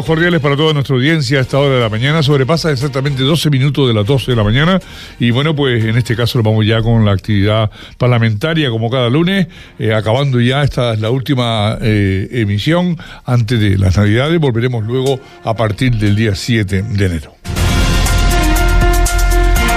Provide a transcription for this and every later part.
Saludos cordiales para toda nuestra audiencia a esta hora de la mañana. Sobrepasa exactamente 12 minutos de las 12 de la mañana. Y bueno, pues en este caso vamos ya con la actividad parlamentaria como cada lunes, eh, acabando ya esta es la última eh, emisión antes de las Navidades. Volveremos luego a partir del día 7 de enero.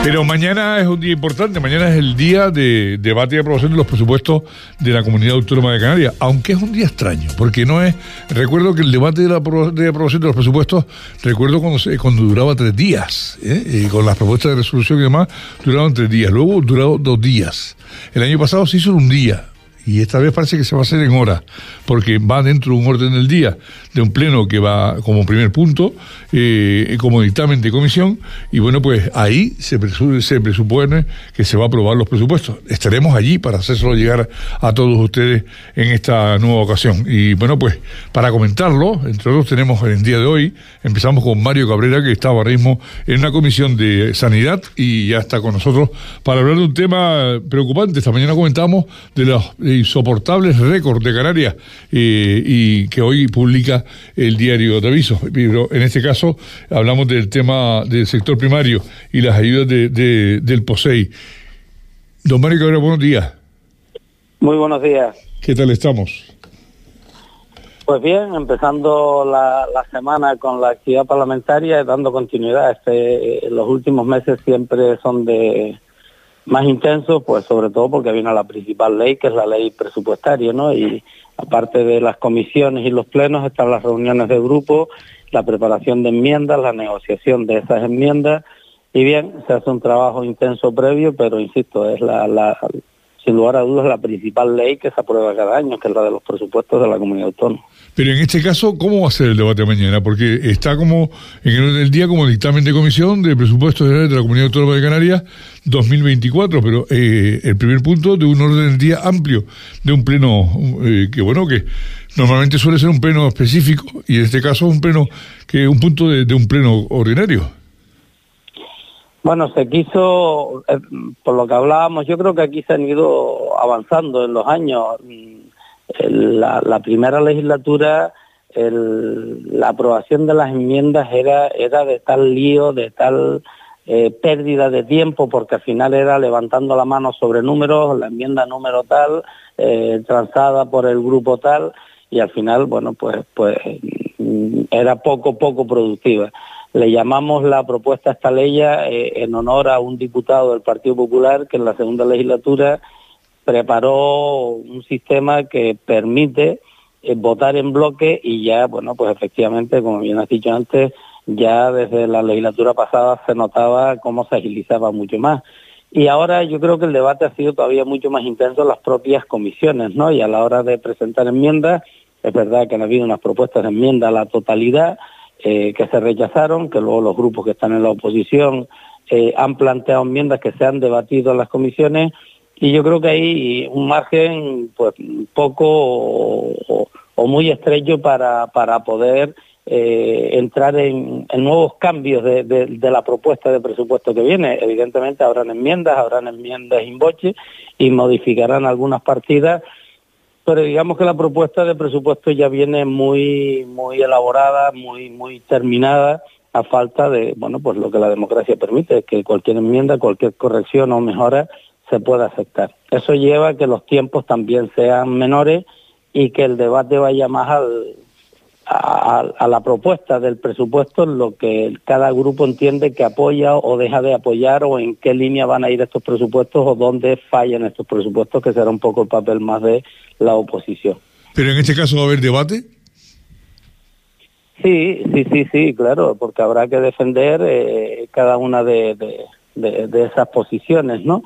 Pero mañana es un día importante, mañana es el día de debate y aprobación de los presupuestos de la Comunidad Autónoma de Canarias, aunque es un día extraño, porque no es, recuerdo que el debate de la de aprobación de los presupuestos, recuerdo cuando, se, cuando duraba tres días, ¿eh? y con las propuestas de resolución y demás, duraban tres días, luego duró dos días. El año pasado se hizo un día, y esta vez parece que se va a hacer en hora, porque va dentro de un orden del día, de un pleno que va como primer punto, eh, como dictamen de comisión, y bueno, pues ahí se, presupone que se va a aprobar los presupuestos. Estaremos allí para hacérselo llegar a todos ustedes en esta nueva ocasión. Y bueno, pues para comentarlo, entre otros tenemos el día de hoy, empezamos con Mario Cabrera, que está ahora mismo en una comisión de sanidad y ya está con nosotros para hablar de un tema preocupante. Esta mañana comentamos de los insoportables récords de Canarias eh, y que hoy publica el diario de aviso. Pero en este caso hablamos del tema del sector primario y las ayudas de, de, del POSEI. Don Mario Cabrera, buenos días. Muy buenos días. ¿Qué tal estamos? Pues bien, empezando la, la, semana con la actividad parlamentaria y dando continuidad. Este, los últimos meses siempre son de, más intenso, pues sobre todo porque viene la principal ley, que es la ley presupuestaria, ¿no? Y aparte de las comisiones y los plenos, están las reuniones de grupo, la preparación de enmiendas, la negociación de esas enmiendas, y bien, se hace un trabajo intenso previo, pero insisto, es la, la sin lugar a dudas la principal ley que se aprueba cada año, que es la de los presupuestos de la comunidad autónoma. Pero en este caso, ¿cómo va a ser el debate mañana? Porque está como en el, día como dictamen de comisión de presupuestos generales de la Comunidad Autónoma de Canarias 2024, pero eh, el primer punto de un orden del día amplio, de un pleno eh, que bueno, que normalmente suele ser un pleno específico y en este caso un pleno que un punto de un pleno ordinario. Bueno, se quiso, eh, por lo que hablábamos, yo creo que aquí se han ido avanzando en los años. La, la primera legislatura, la aprobación de las enmiendas era, era de tal lío, de tal eh, pérdida de tiempo, porque al final era levantando la mano sobre números, la enmienda número tal, eh, transada por el grupo tal, y al final, bueno, pues, pues mm, era poco, poco productiva. Le llamamos la propuesta a esta ley eh, en honor a un diputado del Partido Popular que en la segunda legislatura preparó un sistema que permite eh, votar en bloque y ya, bueno, pues efectivamente, como bien has dicho antes, ya desde la legislatura pasada se notaba cómo se agilizaba mucho más. Y ahora yo creo que el debate ha sido todavía mucho más intenso en las propias comisiones, ¿no? Y a la hora de presentar enmiendas, es verdad que han habido unas propuestas de enmienda a la totalidad, eh, que se rechazaron, que luego los grupos que están en la oposición eh, han planteado enmiendas que se han debatido en las comisiones y yo creo que hay un margen pues poco o, muy estrecho para, para poder eh, entrar en, nuevos cambios de, la propuesta de presupuesto que viene. Evidentemente habrán enmiendas, habrán enmiendas in boche y modificarán algunas partidas pero digamos que la propuesta de presupuesto ya viene muy muy elaborada, muy muy terminada a falta de, bueno, pues lo que la democracia permite, que cualquier enmienda, cualquier corrección o mejora se pueda aceptar. Eso lleva a que los tiempos también sean menores y que el debate vaya más al, a, a, la propuesta del presupuesto, lo que cada grupo entiende que apoya o deja de apoyar o en qué línea van a ir estos presupuestos o dónde fallan estos presupuestos, que será un poco el papel más de la oposición. ¿Pero en este caso va a haber debate? Sí, sí, sí, sí, claro, porque habrá que defender eh, cada una de, de, de, de esas posiciones, ¿no?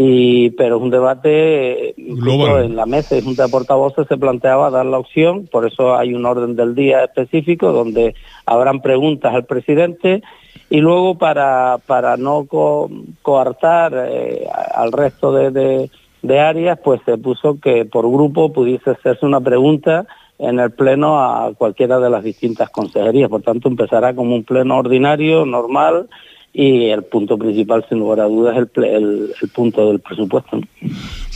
Y pero es un debate Global. en la mesa de junta de portavoces se planteaba dar la opción por eso hay un orden del día específico donde habrán preguntas al presidente y luego para para no co coartar eh, al resto de, de, de, áreas pues se puso que por grupo pudiese hacerse una pregunta en el Pleno a cualquiera de las distintas consejerías. Por tanto, empezará como un Pleno ordinario, normal, y el punto principal, sin lugar a dudas, es el, el, punto del presupuesto.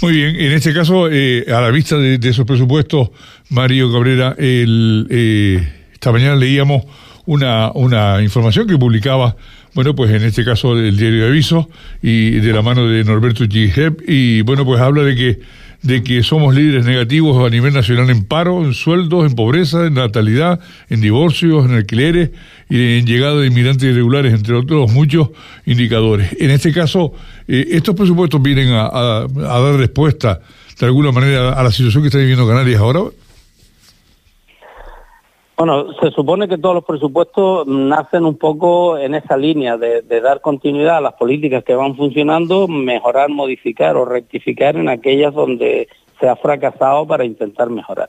Muy bien, en este caso, eh, a la vista de, esos presupuestos, Mario Cabrera, el, eh, esta mañana leíamos una, una información que publicaba, bueno, pues en este caso el diario de Aviso y de la mano de Norberto Gijep, y bueno, pues habla de que de que somos líderes negativos a nivel nacional en paro, en sueldos, en pobreza, en natalidad, en divorcios, en alquileres y en llegada de inmigrantes irregulares, entre otros muchos indicadores. En este caso, eh, estos presupuestos vienen a, dar respuesta de alguna manera a la situación que está viviendo Canarias ahora. Bueno, se supone que todos los presupuestos nacen un poco en esa línea de, dar continuidad a las políticas que van funcionando, mejorar, modificar o rectificar en aquellas donde se ha fracasado para intentar mejorar.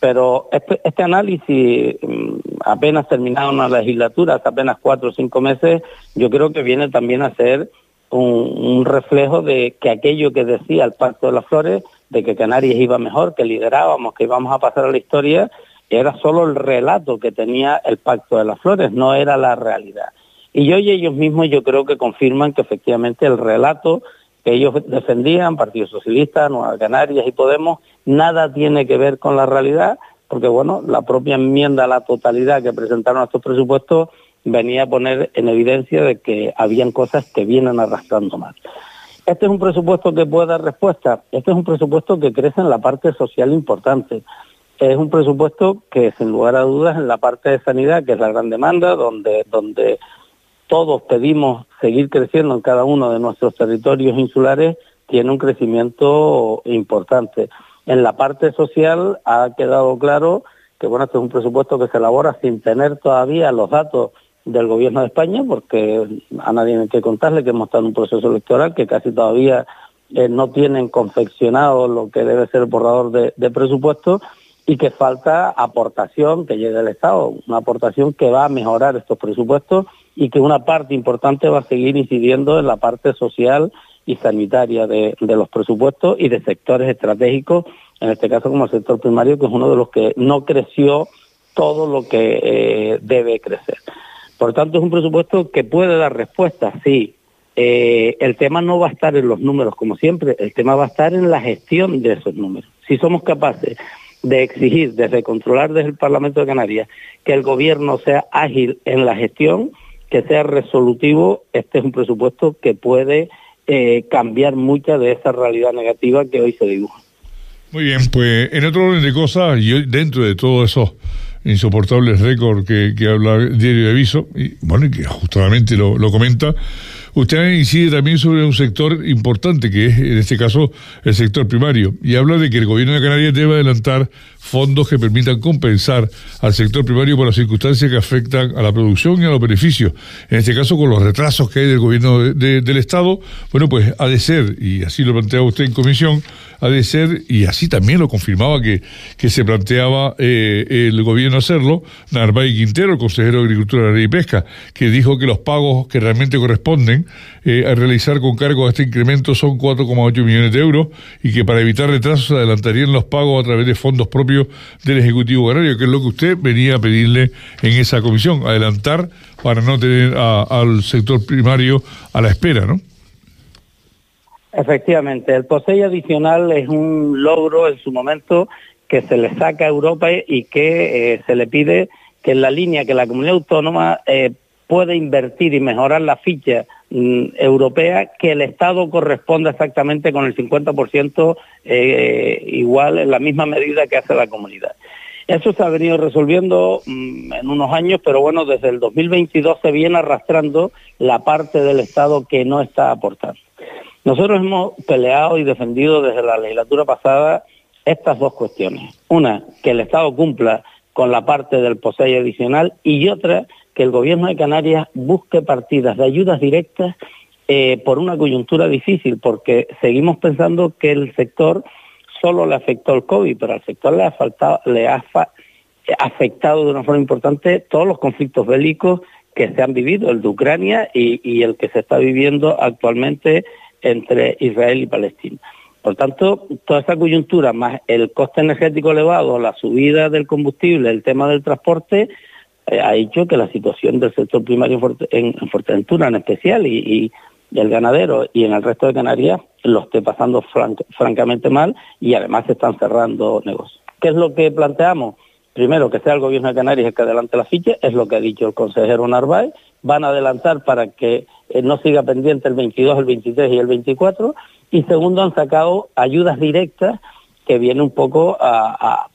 Pero este, este análisis, mm, apenas terminado una legislatura, hace apenas cuatro o cinco meses, yo creo que viene también a ser un reflejo de que aquello que decía el Pacto de las Flores, de que Canarias iba mejor, que liderábamos, que íbamos a pasar a la historia, era solo el relato que tenía el Pacto de las Flores, no era la realidad. Y hoy ellos mismos yo creo que confirman que efectivamente el relato que ellos defendían, Partido Socialista, Nueva Canarias y Podemos, nada tiene que ver con la realidad, porque bueno, la propia enmienda a la totalidad que presentaron estos presupuestos venía a poner en evidencia de que habían cosas que vienen arrastrando más. Este es un presupuesto que puede dar respuesta, este es un presupuesto que crece en la parte social importante es un presupuesto que, sin lugar a dudas, en la parte de sanidad, que es la gran demanda, donde, donde todos pedimos seguir creciendo en cada uno de nuestros territorios insulares, tiene un crecimiento importante. En la parte social ha quedado claro que bueno, este es un presupuesto que se elabora sin tener todavía los datos del gobierno de España, porque a nadie hay que contarle que hemos estado en un proceso electoral que casi todavía eh, no tienen confeccionado lo que debe ser el borrador de, de presupuesto y que falta aportación que llegue del Estado, una aportación que va a mejorar estos presupuestos y que una parte importante va a seguir incidiendo en la parte social y sanitaria de, los presupuestos y de sectores estratégicos, en este caso como el sector primario, que es uno de los que no creció todo lo que eh, debe crecer. Por tanto, es un presupuesto que puede dar respuesta, sí. Eh, el tema no va a estar en los números, como siempre, el tema va a estar en la gestión de esos números. Si somos capaces de exigir, desde controlar desde el Parlamento de Canarias, que el gobierno sea ágil en la gestión, que sea resolutivo, este es un presupuesto que puede eh, cambiar mucha de esa realidad negativa que hoy se dibuja. Muy bien, pues en otro orden de cosas, y dentro de todos esos insoportables récords que, habla diario de aviso, y bueno, y que justamente lo, lo comenta, Usted incide también sobre un sector importante, que es en este caso el sector primario, y habla de que el gobierno de Canarias debe adelantar fondos que permitan compensar al sector primario por las circunstancias que afectan a la producción y a los beneficios. En este caso, con los retrasos que hay del gobierno del Estado, bueno, pues ha de ser, y así lo planteaba usted en comisión, ha de ser, y así también lo confirmaba que, que se planteaba eh, el gobierno hacerlo, Narváez Quintero, el consejero de Agricultura, y Pesca, que dijo que los pagos que realmente corresponden eh, a realizar con cargo a este incremento son 4,8 millones de euros y que para evitar retrasos adelantarían los pagos a través de fondos propios del Ejecutivo Canario, que es lo que usted venía a pedirle en esa comisión, adelantar para no tener al sector primario a la espera, ¿no? Efectivamente, el POSEI adicional es un logro en su momento que se le saca a Europa y que eh, se le pide que en la línea que la comunidad autónoma eh, puede invertir y mejorar la ficha mm, europea, que el Estado corresponda exactamente con el 50% eh, igual en la misma medida que hace la comunidad. Eso se ha venido resolviendo mm, en unos años, pero bueno, desde el 2022 se viene arrastrando la parte del Estado que no está aportando. Nosotros hemos peleado y defendido desde la legislatura pasada estas dos cuestiones. Una, que el Estado cumpla con la parte del POSEI adicional y otra, que el Gobierno de Canarias busque partidas de ayudas directas eh, por una coyuntura difícil, porque seguimos pensando que el sector solo le afectó el COVID, pero al sector le ha, ha afectado de una forma importante todos los conflictos bélicos que se han vivido, el de Ucrania y el que se está viviendo actualmente entre Israel y Palestina. Por tanto, toda esa coyuntura, más el coste energético elevado, la subida del combustible, el tema del transporte, eh, ha hecho que la situación del sector primario en, Fuerteventura en especial y, el ganadero y en el resto de Canarias lo esté pasando francamente mal y además se están cerrando negocios. ¿Qué es lo que planteamos? Primero, que sea el gobierno de Canarias el que adelante la ficha, es lo que ha dicho el consejero Narváez. Van a adelantar para que eh, no siga pendiente el 22, el 23 y el 24. Y segundo, han sacado ayudas directas que vienen un poco a,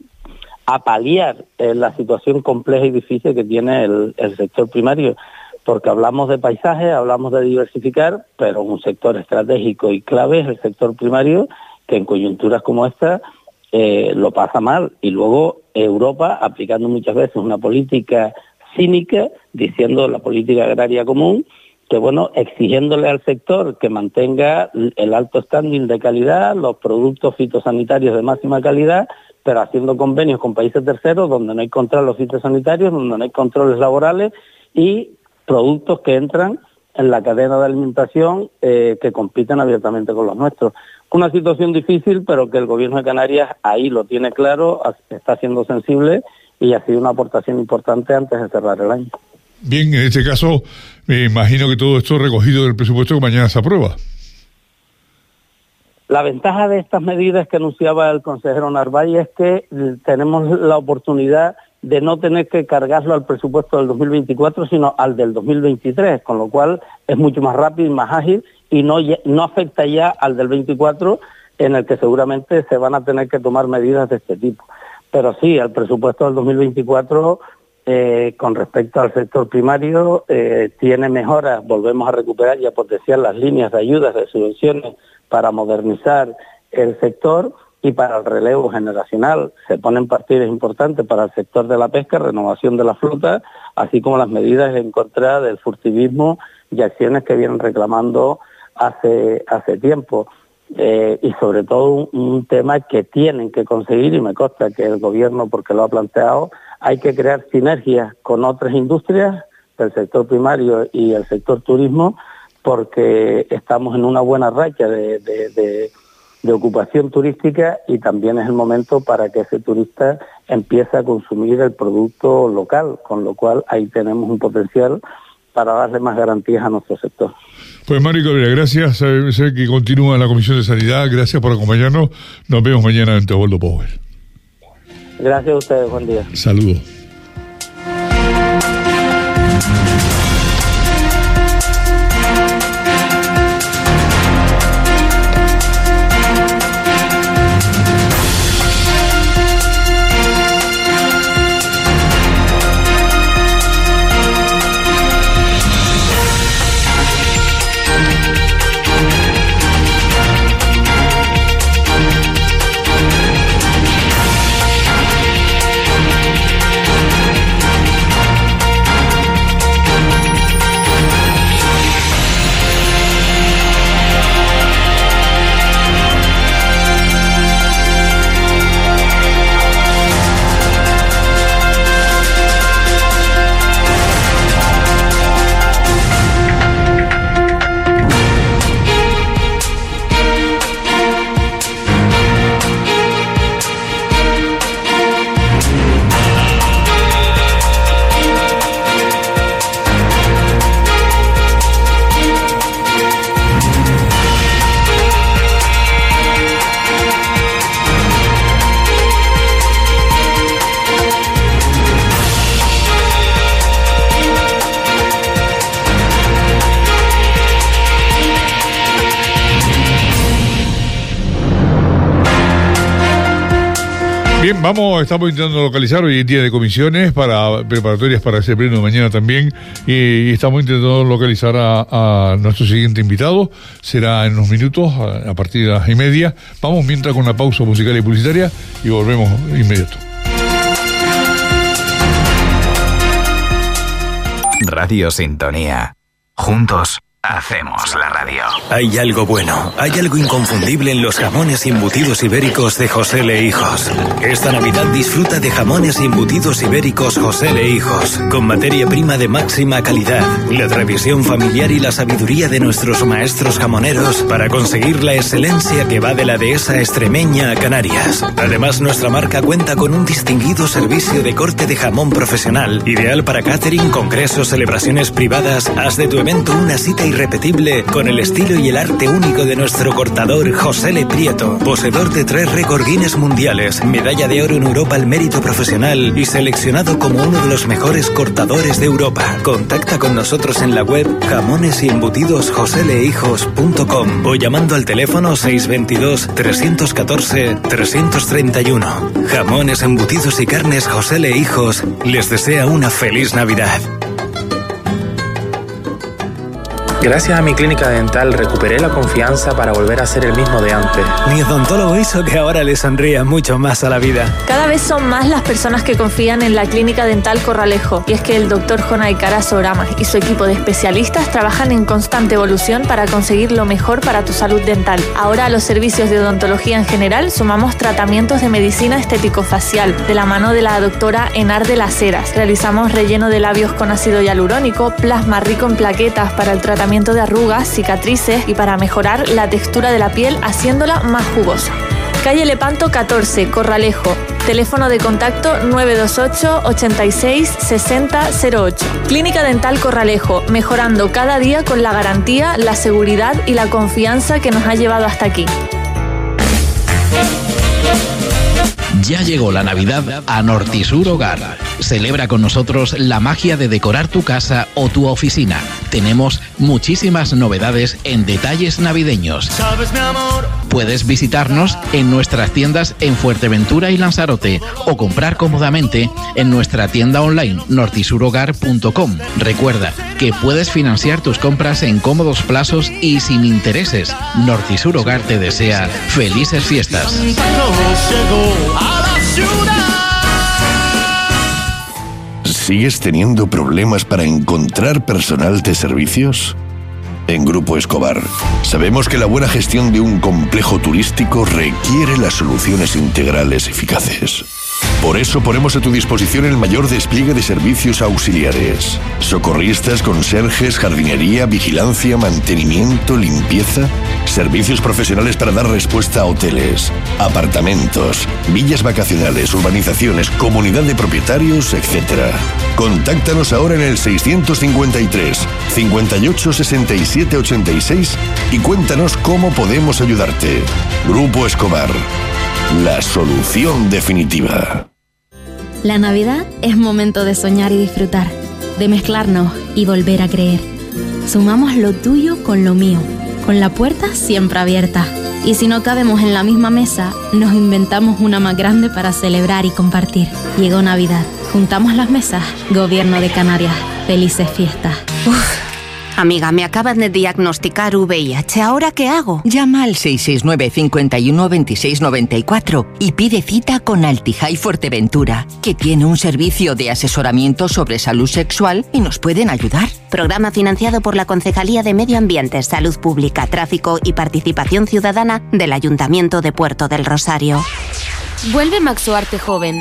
paliar eh, la situación compleja y difícil que tiene el, sector primario. Porque hablamos de paisaje, hablamos de diversificar, pero un sector estratégico y clave es el sector primario, que en coyunturas como esta eh, lo pasa mal. Y luego Europa, aplicando muchas veces una política cínica, diciendo la política agraria común, que bueno, exigiéndole al sector que mantenga el alto standing de calidad, los productos fitosanitarios de máxima calidad, pero haciendo convenios con países terceros donde no hay controles fitosanitarios, donde no hay controles laborales y productos que entran en la cadena de alimentación eh, que compiten abiertamente con los nuestros. Una situación difícil, pero que el gobierno de Canarias ahí lo tiene claro, está siendo sensible y ha sido una aportación importante antes de cerrar el año. Bien, en este caso, me imagino que todo esto recogido del presupuesto que mañana se aprueba. La ventaja de estas medidas que anunciaba el consejero Narváez es que tenemos la oportunidad de no tener que cargarlo al presupuesto del 2024, sino al del 2023, con lo cual es mucho más rápido y más ágil y no, no afecta ya al del 24, en el que seguramente se van a tener que tomar medidas de este tipo. Pero sí, el presupuesto del 2024, eh, con respecto al sector primario, eh, tiene mejoras, volvemos a recuperar y a potenciar las líneas de ayudas, de subvenciones para modernizar el sector y para el relevo generacional. Se ponen partidas importantes para el sector de la pesca, renovación de la flota, así como las medidas en contra del furtivismo y acciones que vienen reclamando hace, hace tiempo. Eh, y sobre todo un, tema que tienen que conseguir, y me consta que el gobierno, porque lo ha planteado, hay que crear sinergias con otras industrias del sector primario y el sector turismo, porque estamos en una buena racha de de ocupación turística y también es el momento para que ese turista empiece a consumir el producto local, con lo cual ahí tenemos un potencial para darle más garantías a nuestro sector. Pues Mario Cabrera, gracias. Sé que continúa la Comisión de Sanidad. Gracias por acompañarnos. Nos vemos mañana en Teobaldo Power. Gracias a ustedes. Buen día. Saludos. Bien, vamos, estamos intentando localizar hoy en día de comisiones para preparatorias para ese pleno de mañana también y, estamos intentando localizar a, nuestro siguiente invitado. Será en unos minutos, a, partir de las y media. Vamos mientras con una pausa musical y publicitaria y volvemos inmediato. Radio Sintonía. Juntos hacemos la radio. Hay algo bueno, hay algo inconfundible en los jamones embutidos ibéricos de José Le. Esta Navidad disfruta de jamones embutidos ibéricos José Le con materia prima de máxima calidad, la tradición familiar y la sabiduría de nuestros maestros jamoneros para conseguir la excelencia que va de la dehesa extremeña a Canarias. Además, nuestra marca cuenta con un distinguido servicio de corte de jamón profesional, ideal para catering, congresos, celebraciones privadas. Haz de tu evento una cita y irrepetible con el estilo y el arte único de nuestro cortador José Le Prieto, poseedor de tres récord mundiales, medalla de oro en Europa al mérito profesional y seleccionado como uno de los mejores cortadores de Europa. Contacta con nosotros en la web jamones y embutidos o llamando al teléfono 622 314 331. Jamones, embutidos y carnes José Le Hijos les desea una feliz Navidad. Gracias a mi clínica dental recuperé la confianza para volver a ser el mismo de antes. Mi odontólogo hizo que ahora le sonría mucho más a la vida. Cada vez son más las personas que confían en la clínica dental Corralejo y es que el doctor Jonay Carazo y su equipo de especialistas trabajan en constante evolución para conseguir lo mejor para tu salud dental. Ahora a los servicios de odontología en general sumamos tratamientos de medicina estético-facial de la mano de la doctora Enar de las Heras. Realizamos relleno de labios con ácido hialurónico, plasma rico en plaquetas para el tratamiento de arrugas, cicatrices y para mejorar la textura de la piel haciéndola más jugosa. Calle Lepanto 14, Corralejo. Teléfono de contacto 928 86 60 08. Clínica Dental Corralejo, mejorando cada día con la garantía, la seguridad y la confianza que nos ha llevado hasta aquí. Ya llegó la Navidad a Nortisur Hogar. Celebra con nosotros la magia de decorar tu casa o tu oficina. Tenemos muchísimas novedades en detalles navideños. ¿Sabes, mi amor? Puedes visitarnos en nuestras tiendas en Fuerteventura y Lanzarote o comprar cómodamente en nuestra tienda online nortisurhogar.com. Recuerda que puedes financiar tus compras en cómodos plazos y sin intereses. Nortisur Hogar te desea felices fiestas. ¿Sigues teniendo problemas para encontrar personal de servicios? En Grupo Escobar, sabemos que la buena gestión de un complejo turístico requiere las soluciones integrales eficaces. Por eso ponemos a tu disposición el mayor despliegue de servicios auxiliares. Socorristas, conserjes, jardinería, vigilancia, mantenimiento, limpieza. Servicios profesionales para dar respuesta a hoteles, apartamentos, villas vacacionales, urbanizaciones, comunidad de propietarios, etc. Contáctanos ahora en el 653 58 67 86 y cuéntanos cómo podemos ayudarte. Grupo Escobar. La solución definitiva. La Navidad es momento de soñar y disfrutar, de mezclarnos y volver a creer. Sumamos lo tuyo con lo mío, con la puerta siempre abierta. Y si no cabemos en la misma mesa, nos inventamos una más grande para celebrar y compartir. Llegó Navidad. Juntamos las mesas. Gobierno de Canarias. Felices fiestas. Amiga, me acaban de diagnosticar VIH. ¿Ahora qué hago? Llama al 669 51 2694 y pide cita con Altijai Fuerteventura, que tiene un servicio de asesoramiento sobre salud sexual y nos pueden ayudar. Programa financiado por la Concejalía de Medio Ambiente, Salud Pública, Tráfico y Participación Ciudadana del Ayuntamiento de Puerto del Rosario. Vuelve Maxo Arte Joven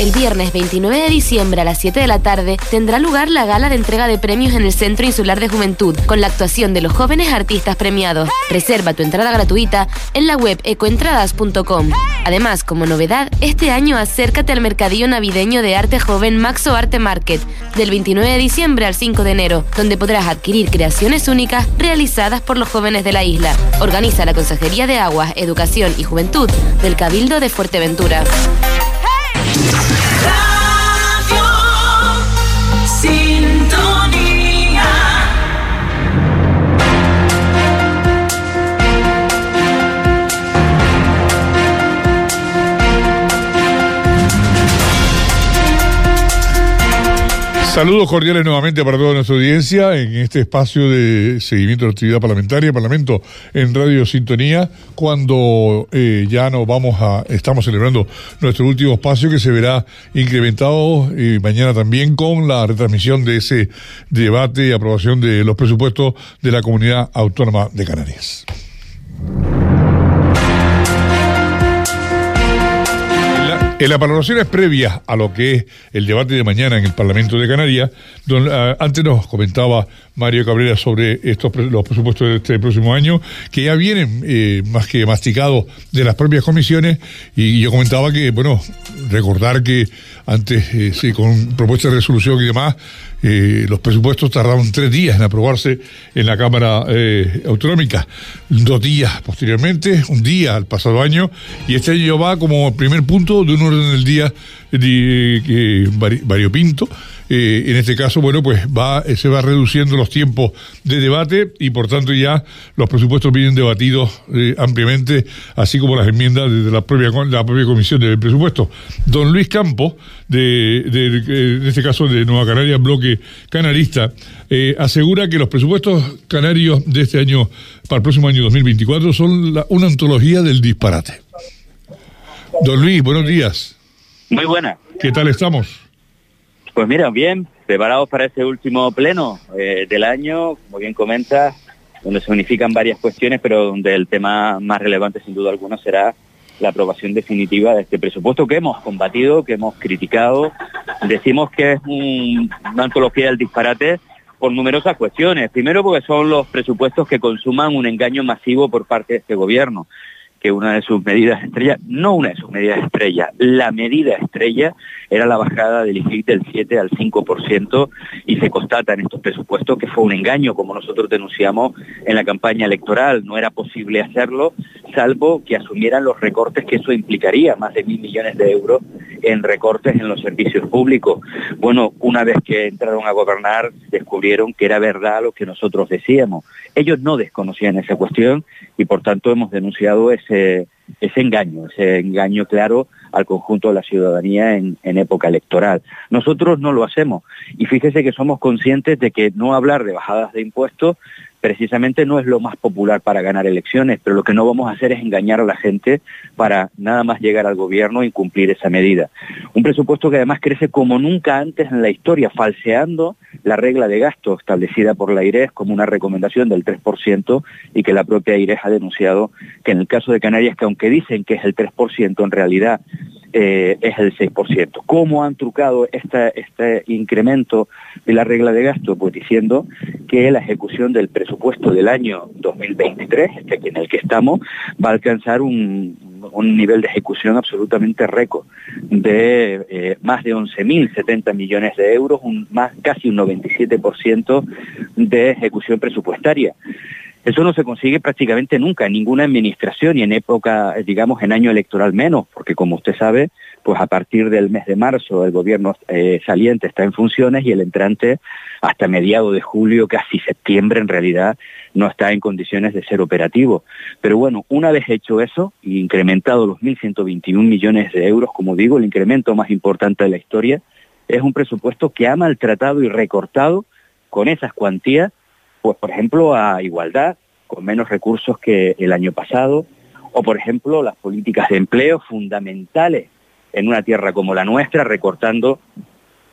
el viernes 29 de diciembre a las 7 de la tarde tendrá lugar la gala de entrega de premios en el Centro Insular de Juventud con la actuación de los jóvenes artistas premiados. Reserva tu entrada gratuita en la web ecoentradas.com. Además, como novedad, este año acércate al mercadillo navideño de arte joven Maxo Arte Market del 29 de diciembre al 5 de enero, donde podrás adquirir creaciones únicas realizadas por los jóvenes de la isla. Organiza la Consejería de Aguas, Educación y Juventud del Cabildo de Fuerteventura. Saludos cordiales nuevamente para toda nuestra audiencia en este espacio de seguimiento de la actividad parlamentaria, Parlamento en Radio Sintonía, cuando eh, ya nos vamos a, estamos celebrando nuestro último espacio que se verá incrementado eh, mañana también con la retransmisión de ese debate y aprobación de los presupuestos de la Comunidad Autónoma de Canarias. En las valoraciones previas a lo que es el debate de mañana en el Parlamento de Canarias, don, uh, antes nos comentaba Mario Cabrera sobre estos los presupuestos de este próximo año, que ya vienen eh, más que masticados de las propias comisiones, y yo comentaba que, bueno, recordar que antes, eh, sí, con propuestas de resolución y demás, los presupuestos tardaron tres días en aprobarse en la Cámara eh, Autonómica, dos días posteriormente, un día al pasado año, y este año va como primer punto de un orden del día de, eh, variopinto. Eh, en este caso, bueno, pues va, se va reduciendo los tiempos de debate y por tanto ya los presupuestos vienen debatidos eh, ampliamente, así como las enmiendas de la propia, la propia comisión de presupuesto. Don Luis Campos, de, de, de, en este caso de Nueva Canaria, bloque canarista, eh, asegura que los presupuestos canarios de este año, para el próximo año 2024, son la, una antología del disparate. Don Luis, buenos días. Muy buena. ¿Qué tal estamos? Pues mira, bien, preparados para este último pleno eh, del año, como bien comenta, donde se unifican varias cuestiones, pero donde el tema más relevante sin duda alguna será la aprobación definitiva de este presupuesto que hemos combatido, que hemos criticado. Decimos que es un, una antología del disparate por numerosas cuestiones. Primero porque son los presupuestos que consuman un engaño masivo por parte de este gobierno que una de sus medidas estrella, no una de sus medidas estrella, la medida estrella era la bajada del IFIC del 7 al 5% y se constata en estos presupuestos que fue un engaño, como nosotros denunciamos en la campaña electoral. No era posible hacerlo, salvo que asumieran los recortes que eso implicaría, más de mil millones de euros en recortes en los servicios públicos. Bueno, una vez que entraron a gobernar, descubrieron que era verdad lo que nosotros decíamos. Ellos no desconocían esa cuestión y por tanto hemos denunciado ese, engaño, ese engaño claro al conjunto de la ciudadanía en, en, época electoral. Nosotros no lo hacemos y fíjese que somos conscientes de que no hablar de bajadas de impuestos precisamente no es lo más popular para ganar elecciones, pero lo que no vamos a hacer es engañar a la gente para nada más llegar al gobierno y cumplir esa medida. Un presupuesto que además crece como nunca antes en la historia, falseando la regla de gasto establecida por la IRES como una recomendación del 3% y que la propia IRES ha denunciado que en el caso de Canarias, que aunque dicen que es el 3%, en realidad eh, es el 6%. ¿Cómo han trucado esta, este incremento de la regla de gasto? Pues diciendo que la ejecución del presupuesto del año 2023, este en el que estamos, va a alcanzar un, un nivel de ejecución absolutamente récord de eh, más de 11.070 millones de euros, un, más casi un 97% de ejecución presupuestaria. Eso no se consigue prácticamente nunca en ninguna administración y en época, digamos, en año electoral menos, porque como usted sabe, pues a partir del mes de marzo el gobierno eh, saliente está en funciones y el entrante hasta mediados de julio, casi septiembre en realidad, no está en condiciones de ser operativo. Pero bueno, una vez hecho eso y incrementado los 1.121 millones de euros, como digo, el incremento más importante de la historia, es un presupuesto que ha maltratado y recortado con esas cuantías pues por ejemplo a igualdad, con menos recursos que el año pasado, o por ejemplo las políticas de empleo fundamentales en una tierra como la nuestra, recortando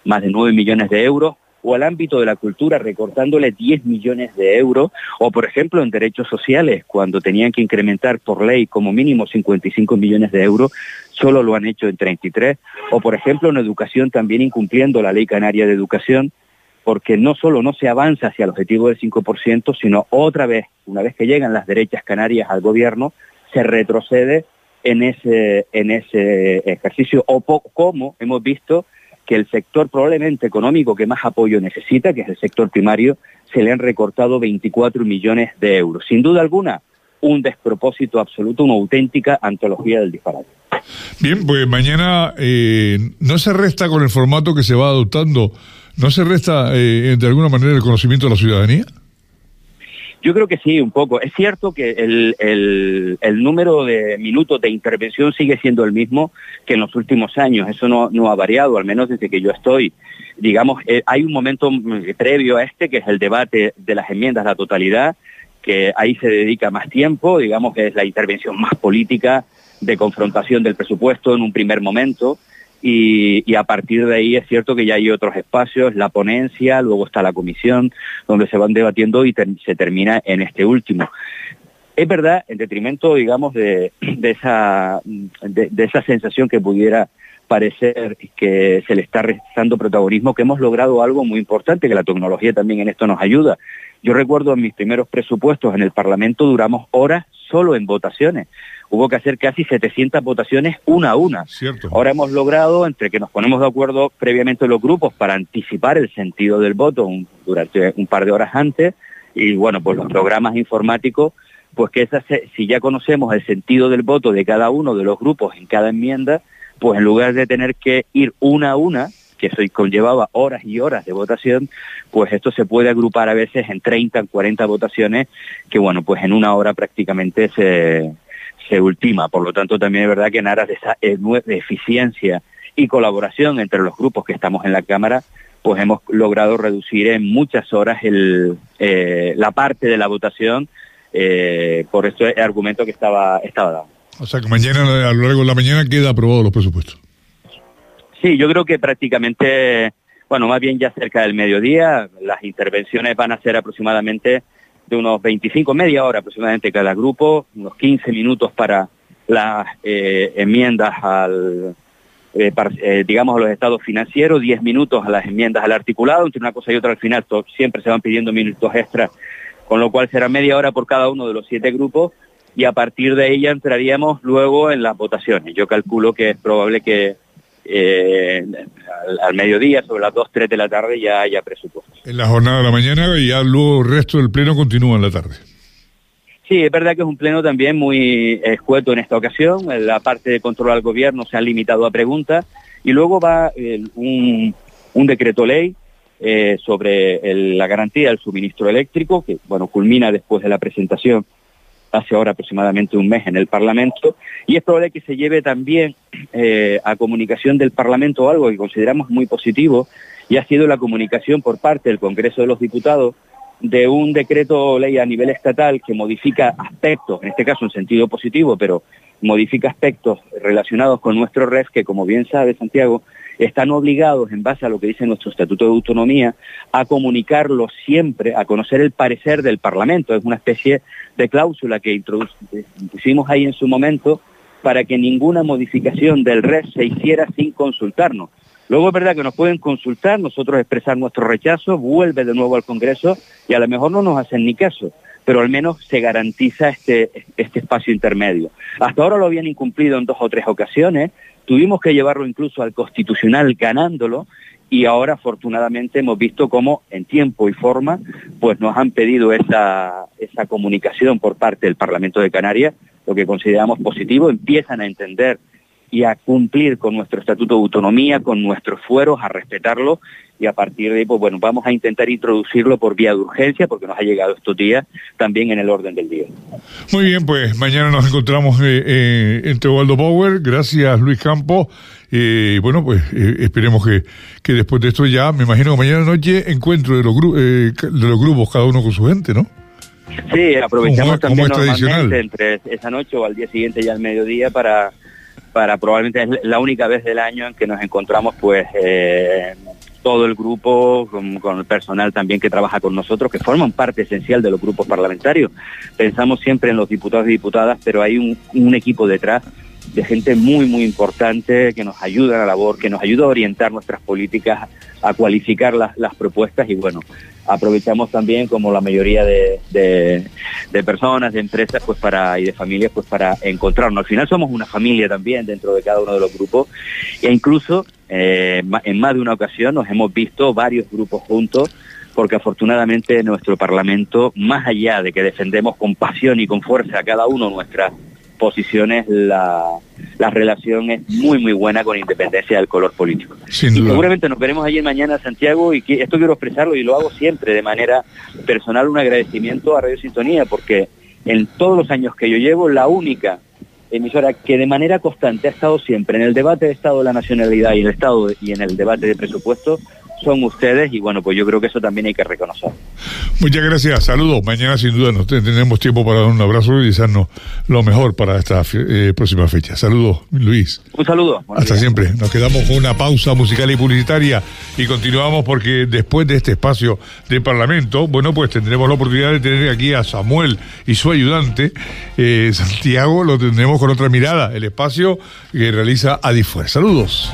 más de 9 millones de euros, o al ámbito de la cultura recortándole 10 millones de euros, o por ejemplo en derechos sociales, cuando tenían que incrementar por ley como mínimo 55 millones de euros, solo lo han hecho en 33, o por ejemplo en educación también incumpliendo la ley canaria de educación, porque no solo no se avanza hacia el objetivo del 5%, sino otra vez, una vez que llegan las derechas canarias al gobierno, se retrocede en ese, en ese ejercicio, o como hemos visto que el sector probablemente económico que más apoyo necesita, que es el sector primario, se le han recortado 24 millones de euros. Sin duda alguna, un despropósito absoluto, una auténtica antología del disparate. Bien, pues mañana eh, no se resta con el formato que se va adoptando ¿No se resta eh, de alguna manera el conocimiento de la ciudadanía? Yo creo que sí, un poco. Es cierto que el, el, número de minutos de intervención sigue siendo el mismo que en los últimos años. Eso no, no ha variado, al menos desde que yo estoy. Digamos, eh, hay un momento mm, previo a este, que es el debate de las enmiendas a la totalidad, que ahí se dedica más tiempo, digamos que es la intervención más política de confrontación del presupuesto en un primer momento. Y, a partir de ahí es cierto que ya hay otros espacios, la ponencia, luego está la comisión, donde se van debatiendo y se termina en este último. Es verdad, en detrimento, digamos, de, de esa, de, de, esa sensación que pudiera parecer que se le está restando protagonismo, que hemos logrado algo muy importante, que la tecnología también en esto nos ayuda. Yo recuerdo en mis primeros presupuestos en el Parlamento duramos horas solo en votaciones hubo que hacer casi 700 votaciones una a una. Cierto. Ahora hemos logrado, entre que nos ponemos de acuerdo previamente los grupos para anticipar el sentido del voto un, durante un par de horas antes, y bueno, pues los programas informáticos, pues que esa se, si ya conocemos el sentido del voto de cada uno de los grupos en cada enmienda, pues en lugar de tener que ir una a una, que eso conllevaba horas y horas de votación, pues esto se puede agrupar a veces en 30, en 40 votaciones, que bueno, pues en una hora prácticamente se, se ultima. Por lo tanto, también es verdad que en aras de esa eficiencia y colaboración entre los grupos que estamos en la Cámara, pues hemos logrado reducir en muchas horas el, eh, la parte de la votación eh, por este argumento que estaba, estaba dado. O sea que mañana, a lo largo de la mañana, queda aprobado los presupuestos. Sí, yo creo que prácticamente, bueno, más bien ya cerca del mediodía, las intervenciones van a ser aproximadamente de unos 25, media hora aproximadamente cada grupo, unos 15 minutos para las eh, enmiendas al, eh, eh, digamos, a los estados financieros, 10 minutos a las enmiendas al articulado, entre una cosa y otra al final siempre se van pidiendo minutos extras, con lo cual será media hora por cada uno de los siete grupos y a partir de ella entraríamos luego en las votaciones. Yo calculo que es probable que eh, al, al, mediodía, sobre las 2, 3 de la tarde, ya haya presupuesto. En la jornada de la mañana y ya luego el resto del pleno continúa en la tarde. Sí, es verdad que es un pleno también muy escueto en esta ocasión. La parte de control al gobierno se ha limitado a preguntas y luego va eh, un, un, decreto ley eh, sobre el, la garantía del suministro eléctrico, que bueno culmina después de la presentación hace ahora aproximadamente un mes en el Parlamento, y es probable que se lleve también eh, a comunicación del Parlamento algo que consideramos muy positivo, y ha sido la comunicación por parte del Congreso de los Diputados de un decreto ley a nivel estatal que modifica aspectos, en este caso en sentido positivo, pero modifica aspectos relacionados con nuestro REF, que como bien sabe Santiago, están obligados, en base a lo que dice nuestro Estatuto de Autonomía, a comunicarlo siempre, a conocer el parecer del Parlamento. Es una especie de cláusula que pusimos ahí en su momento para que ninguna modificación del REF se hiciera sin consultarnos. Luego es verdad que nos pueden consultar, nosotros expresar nuestro rechazo, vuelve de nuevo al Congreso y a lo mejor no nos hacen ni caso, pero al menos se garantiza este, este espacio intermedio. Hasta ahora lo habían incumplido en dos o tres ocasiones, tuvimos que llevarlo incluso al Constitucional ganándolo y ahora afortunadamente hemos visto cómo en tiempo y forma pues nos han pedido esa, esa comunicación por parte del Parlamento de Canarias, lo que consideramos positivo, empiezan a entender y a cumplir con nuestro estatuto de autonomía, con nuestros fueros, a respetarlo y a partir de ahí, pues bueno, vamos a intentar introducirlo por vía de urgencia porque nos ha llegado estos días también en el orden del día. Muy bien, pues mañana nos encontramos eh, eh, en Teobaldo Power. Gracias, Luis Campos. Y eh, bueno, pues eh, esperemos que, que después de esto ya, me imagino que mañana noche encuentro de los, eh, de los grupos, cada uno con su gente, ¿no? Sí, aprovechamos como, como también tradicional. normalmente entre esa noche o al día siguiente ya al mediodía para para probablemente es la única vez del año en que nos encontramos pues eh, todo el grupo, con, el personal también que trabaja con nosotros, que forman parte esencial de los grupos parlamentarios. Pensamos siempre en los diputados y diputadas, pero hay un equipo detrás de gente muy, muy importante que nos ayuda a la labor, que nos ayuda a orientar nuestras políticas, a cualificar las, las propuestas y bueno, aprovechamos también como la mayoría de, de, personas, de empresas pues para y de familias pues para encontrarnos. Al final somos una familia también dentro de cada uno de los grupos e incluso eh, en más de una ocasión nos hemos visto varios grupos juntos porque afortunadamente nuestro Parlamento, más allá de que defendemos con pasión y con fuerza a cada uno nuestras posiciones, la, la relación es muy, muy buena con independencia del color político. Sin y seguramente nos veremos allí mañana, Santiago, y que- esto quiero expresarlo y lo hago siempre de manera personal, un agradecimiento a Radio Sintonía, porque en todos los años que yo llevo, la única emisora que de manera constante ha estado siempre en el debate de Estado de la Nacionalidad y el Estado de- y en el debate de presupuesto son ustedes y bueno, pues yo creo que eso también hay que reconocer. Muchas gracias, saludos. Mañana sin duda nos te- tendremos tiempo para dar un abrazo y desearnos lo mejor para esta eh, próxima fecha. Saludos, Luis. Un saludo. Hasta días. siempre. Nos quedamos con una pausa musical y publicitaria y continuamos porque después de este espacio de Parlamento, bueno, pues tendremos la oportunidad de tener aquí a Samuel y su ayudante, eh, Santiago, lo tendremos con otra mirada, el espacio que realiza Adifuer. Saludos.